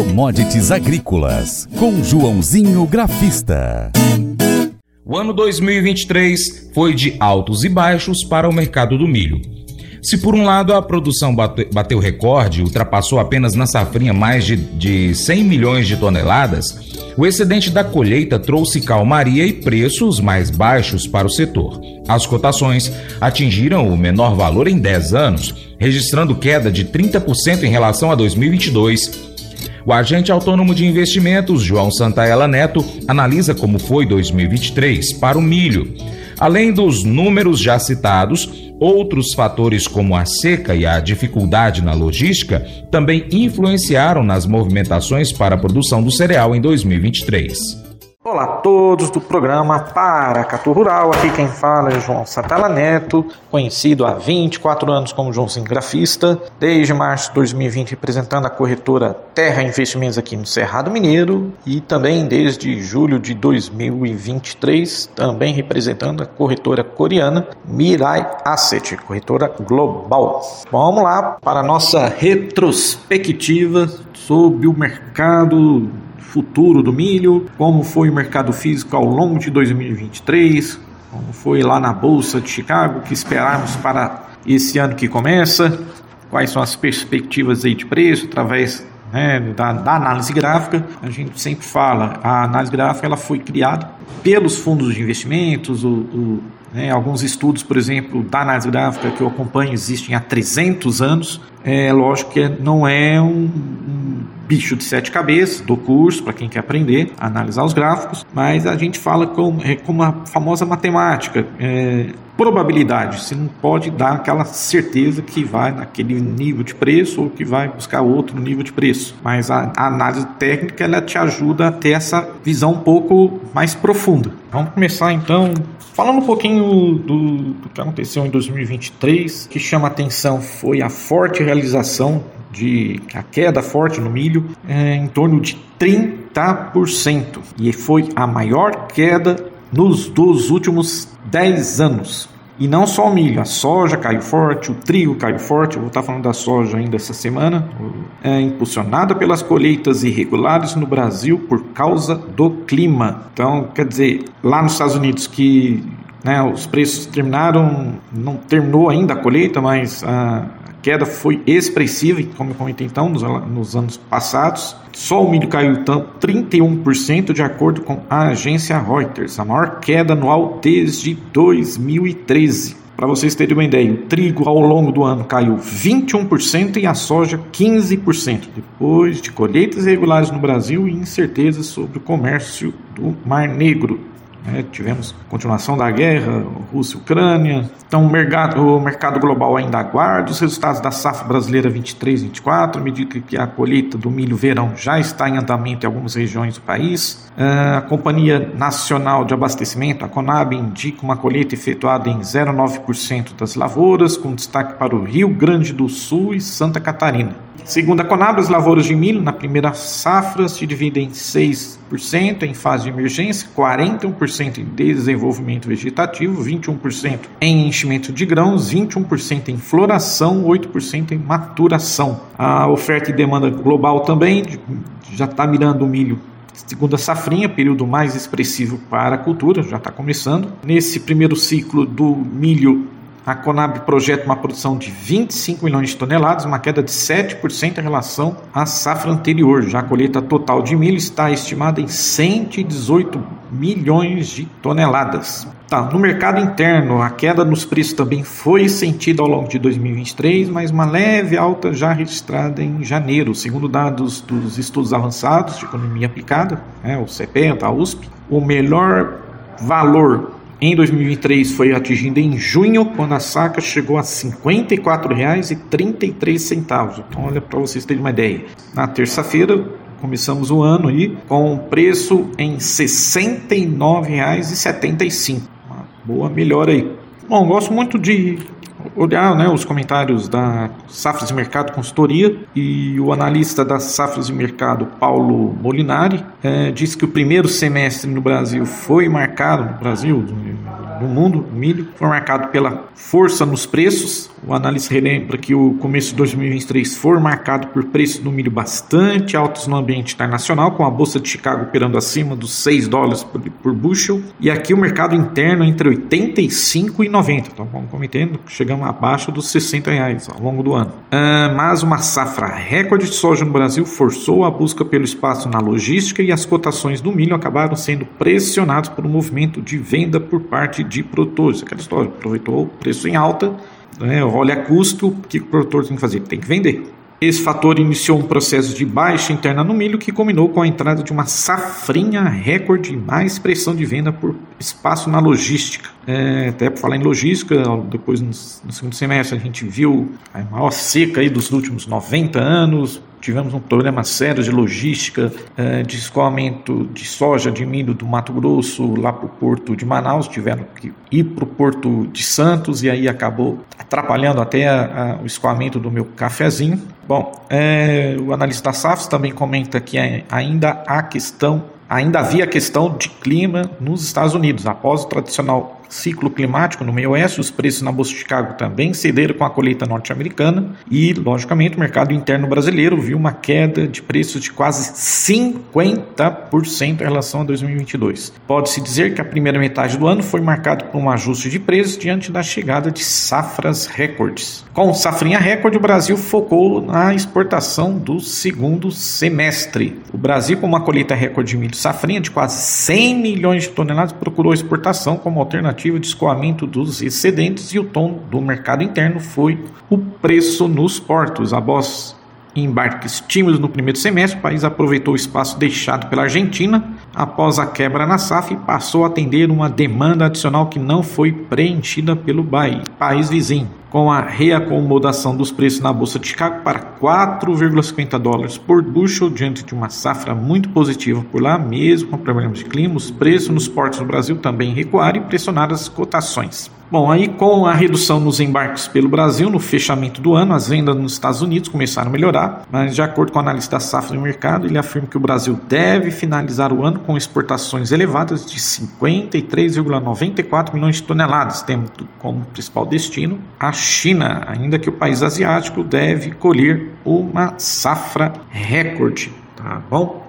Commodities Agrícolas, com Joãozinho Grafista. O ano 2023 foi de altos e baixos para o mercado do milho. Se por um lado a produção bateu recorde, ultrapassou apenas na safrinha mais de, de 100 milhões de toneladas, o excedente da colheita trouxe calmaria e preços mais baixos para o setor. As cotações atingiram o menor valor em 10 anos, registrando queda de 30% em relação a 2022. O agente autônomo de investimentos, João Santaella Neto, analisa como foi 2023 para o milho. Além dos números já citados, outros fatores como a seca e a dificuldade na logística também influenciaram nas movimentações para a produção do cereal em 2023. Olá a todos do programa Paracatu Rural, aqui quem fala é João Satala Neto, conhecido há 24 anos como Joãozinho Grafista, desde março de 2020 representando a corretora Terra Investimentos aqui no Cerrado Mineiro. E também desde julho de 2023 também representando a corretora coreana Mirai Asset, corretora global. Vamos lá para a nossa retrospectiva sobre o mercado futuro do milho, como foi o mercado físico ao longo de 2023, como foi lá na Bolsa de Chicago, que esperamos para esse ano que começa, quais são as perspectivas aí de preço através né, da, da, análise gráfica. A gente sempre fala, a análise gráfica ela foi criada pelos fundos de investimentos, o, o né, alguns estudos, por exemplo, da análise gráfica que eu acompanho existem há 300 anos. É lógico que não é um, um bicho de sete cabeças do curso, para quem quer aprender a analisar os gráficos, mas a gente fala com, é, com uma famosa matemática. É, probabilidade, você não pode dar aquela certeza que vai naquele nível de preço ou que vai buscar outro nível de preço. Mas a, a análise técnica ela te ajuda a ter essa visão um pouco mais profunda. Vamos começar então falando um pouquinho do, do que aconteceu em 2023. O que chama atenção foi a forte realização de a queda forte no milho é, em torno de 30% e foi a maior queda nos dos últimos 10 anos. E não só o milho, a soja caiu forte, o trigo caiu forte, eu vou estar falando da soja ainda essa semana, é impulsionada pelas colheitas irregulares no Brasil por causa do clima. Então, quer dizer, lá nos Estados Unidos que né, os preços terminaram, não terminou ainda a colheita, mas a, queda foi expressiva, como eu comentei então, nos, nos anos passados. Só o milho caiu então 31% de acordo com a agência Reuters, a maior queda anual desde 2013. Para vocês terem uma ideia, o trigo ao longo do ano caiu 21% e a soja 15%, depois de colheitas irregulares no Brasil e incertezas sobre o comércio do Mar Negro. Né? Tivemos continuação da guerra, Rússia e Ucrânia. Então, o mercado, o mercado global ainda aguarda os resultados da safra brasileira 23-24, à medida que a colheita do milho verão já está em andamento em algumas regiões do país. Ah, a Companhia Nacional de Abastecimento, a Conab, indica uma colheita efetuada em 0,9% das lavouras, com destaque para o Rio Grande do Sul e Santa Catarina. Segundo a Conab, as lavouras de milho na primeira safra se dividem em 6% em fase de emergência, 41% em desenvolvimento vegetativo, 21% em enchimento de grãos, 21% em floração, 8% em maturação. A oferta e demanda global também já está mirando o milho Segunda safrinha, período mais expressivo para a cultura, já está começando. Nesse primeiro ciclo do milho a Conab projeta uma produção de 25 milhões de toneladas, uma queda de 7% em relação à safra anterior. Já a colheita total de milho está estimada em 118 milhões de toneladas. Tá, no mercado interno, a queda nos preços também foi sentida ao longo de 2023, mas uma leve alta já registrada em janeiro, segundo dados dos estudos avançados de economia aplicada, né, o CPE, a USP. O melhor valor em 2023 foi atingido em junho, quando a saca chegou a R$ 54,33. Então, olha para vocês terem uma ideia. Na terça-feira, começamos o ano aí com preço em R$ 69,75. Uma boa melhora aí. Bom, gosto muito de olhar né, os comentários da Safras de Mercado Consultoria e o analista da Safras de Mercado, Paulo Molinari, é, disse que o primeiro semestre no Brasil foi marcado, no Brasil, no mundo, o milho, foi marcado pela força nos preços, O analista relembra que o começo de 2023 foi marcado por preços do milho bastante altos no ambiente internacional, com a bolsa de Chicago operando acima dos 6 dólares por, por bushel, e aqui o mercado interno entre 85 e 90. Então, vamos cometendo, chegamos abaixo dos 60 reais ao longo do ano. Uh, mas uma safra recorde de soja no Brasil forçou a busca pelo espaço na logística e as cotações do milho acabaram sendo pressionadas por um movimento de venda por parte de produtores. Aquela história, aproveitou o preço em alta, né, olha custo, o que o produtor tem que fazer? Tem que vender. Esse fator iniciou um processo de baixa interna no milho que culminou com a entrada de uma safrinha recorde e mais pressão de venda por espaço na logística. É, até por falar em logística, depois no, no, segundo semestre a gente viu a maior seca aí dos últimos 90 anos, tivemos um problema sério de logística, é, de escoamento de soja, de milho do Mato Grosso lá para o porto de Manaus, tiveram que ir para o porto de Santos e aí acabou atrapalhando até a, a, o escoamento do meu cafezinho. Bom, é, o analista SAFs também comenta que ainda há questão, ainda havia questão de clima nos Estados Unidos após o tradicional ciclo climático no meio oeste, os preços na Bolsa de Chicago também cederam com a colheita norte-americana e, logicamente, o mercado interno brasileiro viu uma queda de preços de quase 50% em relação a 2022. Pode-se dizer que a primeira metade do ano foi marcada por um ajuste de preços diante da chegada de safras recordes. Com safrinha recorde, o Brasil focou na exportação do segundo semestre. O Brasil, com uma colheita recorde de milho safrinha de quase 100 milhões de toneladas, procurou exportação como alternativa de escoamento dos excedentes e o tom do mercado interno foi o preço nos portos. Após embarques tímidos no primeiro semestre, o país aproveitou o espaço deixado pela Argentina após a quebra na SAF passou a atender uma demanda adicional que não foi preenchida pelo país vizinho com a reacomodação dos preços na Bolsa de Chicago para 4,50 dólares por bushel, diante de uma safra muito positiva por lá, mesmo com problemas de clima, os preços nos portos do Brasil também recuaram e pressionaram as cotações. Bom, aí com a redução nos embarques pelo Brasil, no fechamento do ano, as vendas nos Estados Unidos começaram a melhorar, mas de acordo com o analista da safra do mercado, ele afirma que o Brasil deve finalizar o ano com exportações elevadas de 53,94 milhões de toneladas, tendo como principal destino a China, ainda que o país asiático deve colher uma safra recorde, tá bom?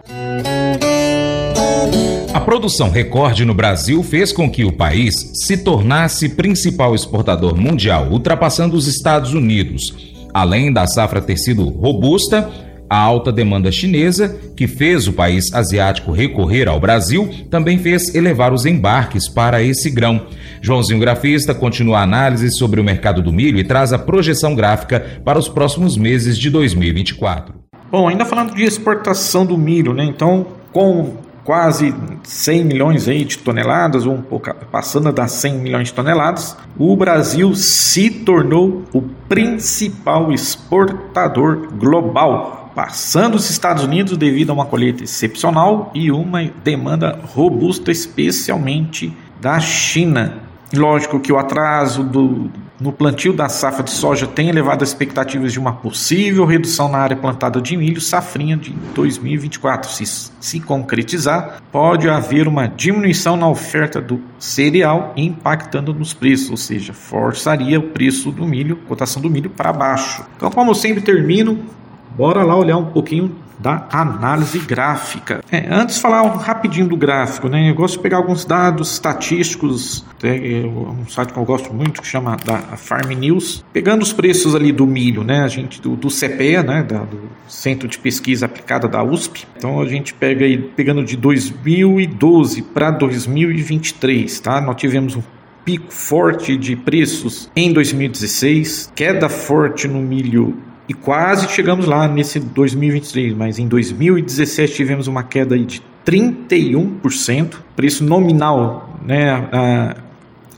A produção recorde no Brasil fez com que o país se tornasse principal exportador mundial, ultrapassando os Estados Unidos. Além da safra ter sido robusta, a alta demanda chinesa, que fez o país asiático recorrer ao Brasil, também fez elevar os embarques para esse grão. Joãozinho Grafista continua a análise sobre o mercado do milho e traz a projeção gráfica para os próximos meses de 2024. Bom, ainda falando de exportação do milho, né? Então, com quase 100 milhões aí de toneladas, ou um pouco passando das 100 milhões de toneladas, o Brasil se tornou o principal exportador global, passando os Estados Unidos devido a uma colheita excepcional e uma demanda robusta, especialmente da China. Lógico que o atraso do, no plantio da safra de soja tem elevado as expectativas de uma possível redução na área plantada de milho safrinha de 2024. Se se concretizar, pode haver uma diminuição na oferta do cereal impactando nos preços, ou seja, forçaria o preço do milho, cotação do milho para baixo. Então, como sempre termino, bora lá olhar um pouquinho da análise gráfica. É, antes falar rapidinho do gráfico, né, eu gosto de pegar alguns dados estatísticos, é, um site que eu gosto muito que chama da Farm News, pegando os preços ali do milho, né, a gente do, do CPE, né, da, do Centro de Pesquisa Aplicada da USP. Então a gente pega aí pegando de 2012 para 2023, tá? Nós tivemos um pico forte de preços em 2016, queda forte no milho e quase chegamos lá nesse 2023, mas em 2017 tivemos uma queda de 31%, preço nominal, né, a,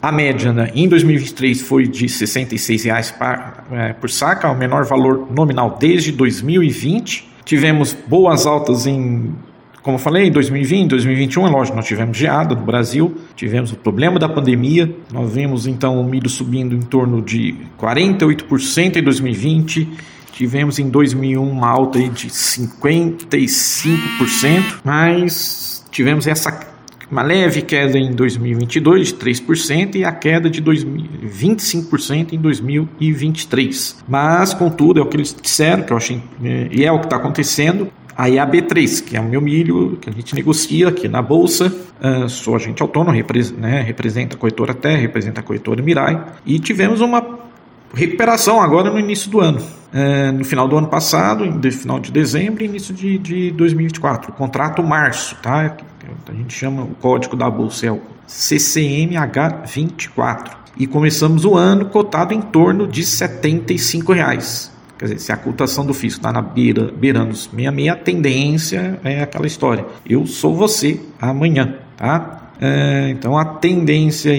a média né, em 2023 foi de R$ 66,00 é, por saca, o menor valor nominal desde 2020. Tivemos boas altas em como eu falei, em 2020, 2021, é lógico, nós tivemos geada no Brasil, tivemos o problema da pandemia, nós vimos então o milho subindo em torno de 48% em 2020, tivemos em 2001 uma alta de 55%, mas tivemos essa uma leve queda em 2022 de 3% e a queda de 25% em 2023. Mas, contudo, é o que eles disseram, que eu achei, é, e é o que está acontecendo. Aí a B3, que é o meu milho que a gente negocia aqui na bolsa, uh, sou agente autônomo, repre né, representa a corretora Terra, representa a corretora Mirai, e tivemos uma recuperação agora no início do ano. Uh, no final do ano passado, no final de dezembro e início de, de 2024. O contrato março, tá? A gente chama o código da bolsa é o CCMH24 e começamos o ano cotado em torno de 75 reais. Quer dizer, se a cotação do fisco está na beira, beirando os 66, a tendência é aquela história. Eu sou você amanhã, tá? É, então a tendência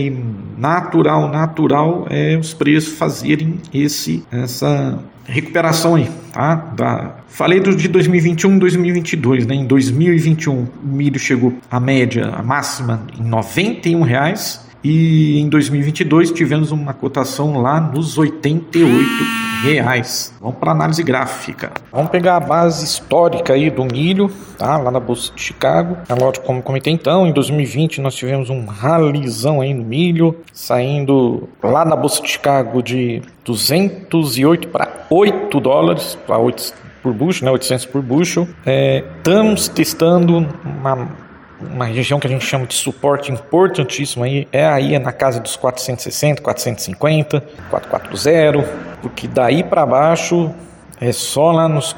natural, natural é os preços fazerem esse, essa recuperação aí, tá? Da, falei do de 2021 e 2022, né? Em 2021 o milho chegou a média, a máxima em 91 reais e em 2022 tivemos uma cotação lá nos 88 reais. Vamos para análise gráfica. Vamos pegar a base histórica aí do milho, tá? Lá na bolsa de Chicago. É lógico, como comentei então, em 2020 nós tivemos um ralizão aí no milho, saindo lá na bolsa de Chicago de 208 para 8 dólares, para 8 por bushel, né? 800 por bushel. É, estamos testando uma uma região que a gente chama de suporte importantíssimo aí, é aí é na casa dos 460, 450, 440, porque daí para baixo é só lá nos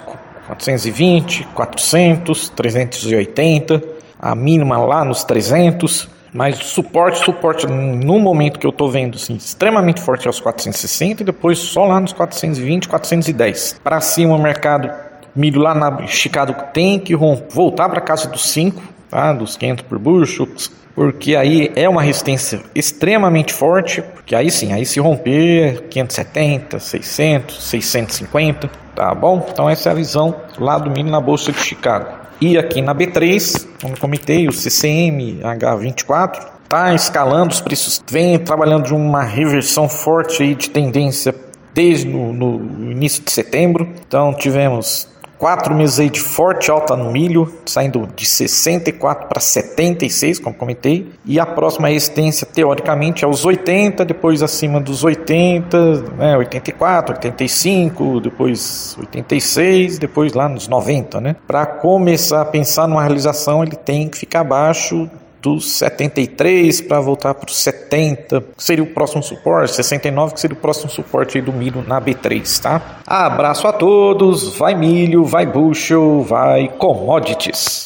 420, 400, 380, a mínima lá nos 300, mas suporte, suporte no momento que eu estou vendo assim, extremamente forte aos 460 e depois só lá nos 420, 410. Para cima o mercado milho lá na Chicago tem que voltar para casa dos 5, tá? dos 500 por bushel, porque aí é uma resistência extremamente forte, porque aí sim, aí se romper 570, 600, 650, tá bom? Então essa é a visão lá do milho na bolsa de Chicago. E aqui na B3, como comentei, o CCM H24 está escalando, os preços vem trabalhando de uma reversão forte aí de tendência desde no, no início de setembro. Então tivemos Quatro meses de forte alta no milho, saindo de 64 para 76, como comentei. E a próxima resistência, teoricamente, é os 80, depois acima dos 80, né, 84, 85, depois 86, depois lá nos 90, né? Para começar a pensar numa realização, ele tem que ficar abaixo dos 73 para voltar para os 70, que seria o próximo suporte, 69, que seria o próximo suporte do milho na B3, tá? Abraço a todos, vai milho, vai bushel, vai commodities.